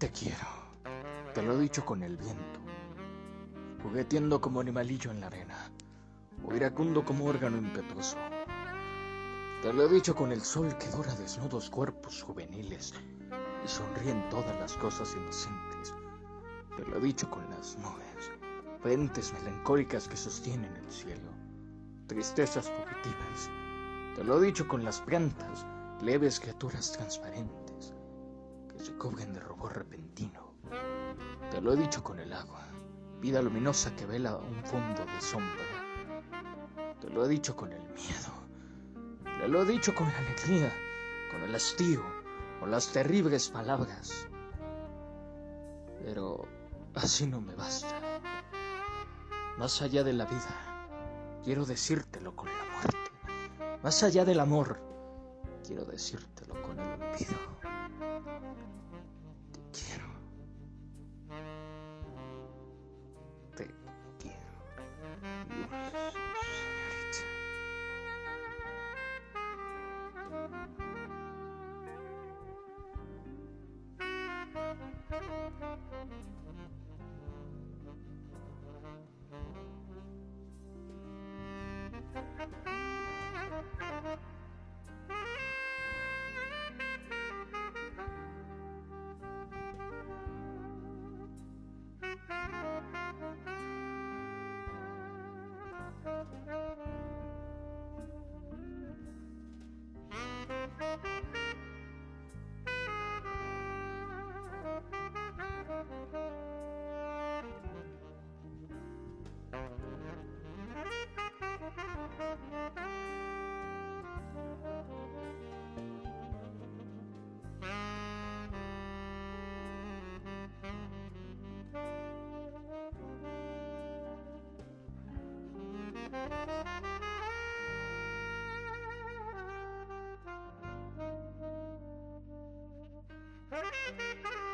Te quiero. Te lo he dicho con el viento. Jugueteando como animalillo en la arena. O iracundo como órgano impetuoso. Te lo he dicho con el sol que dora desnudos cuerpos juveniles y sonríe en todas las cosas inocentes. Te lo he dicho con las nubes, frentes melancólicas que sostienen el cielo, tristezas fugitivas. Te lo he dicho con las plantas, leves criaturas transparentes se cubren de rubor repentino. Te lo he dicho con el agua, vida luminosa que vela un fondo de sombra. Te lo he dicho con el miedo te lo he dicho con la alegría, con el hastío, con las terribles palabras. Pero así no me basta. Más allá de la vida, quiero decírtelo con la muerte. Más allá del amor, quiero decírtelo con el olvido. Te quiero. Thank you.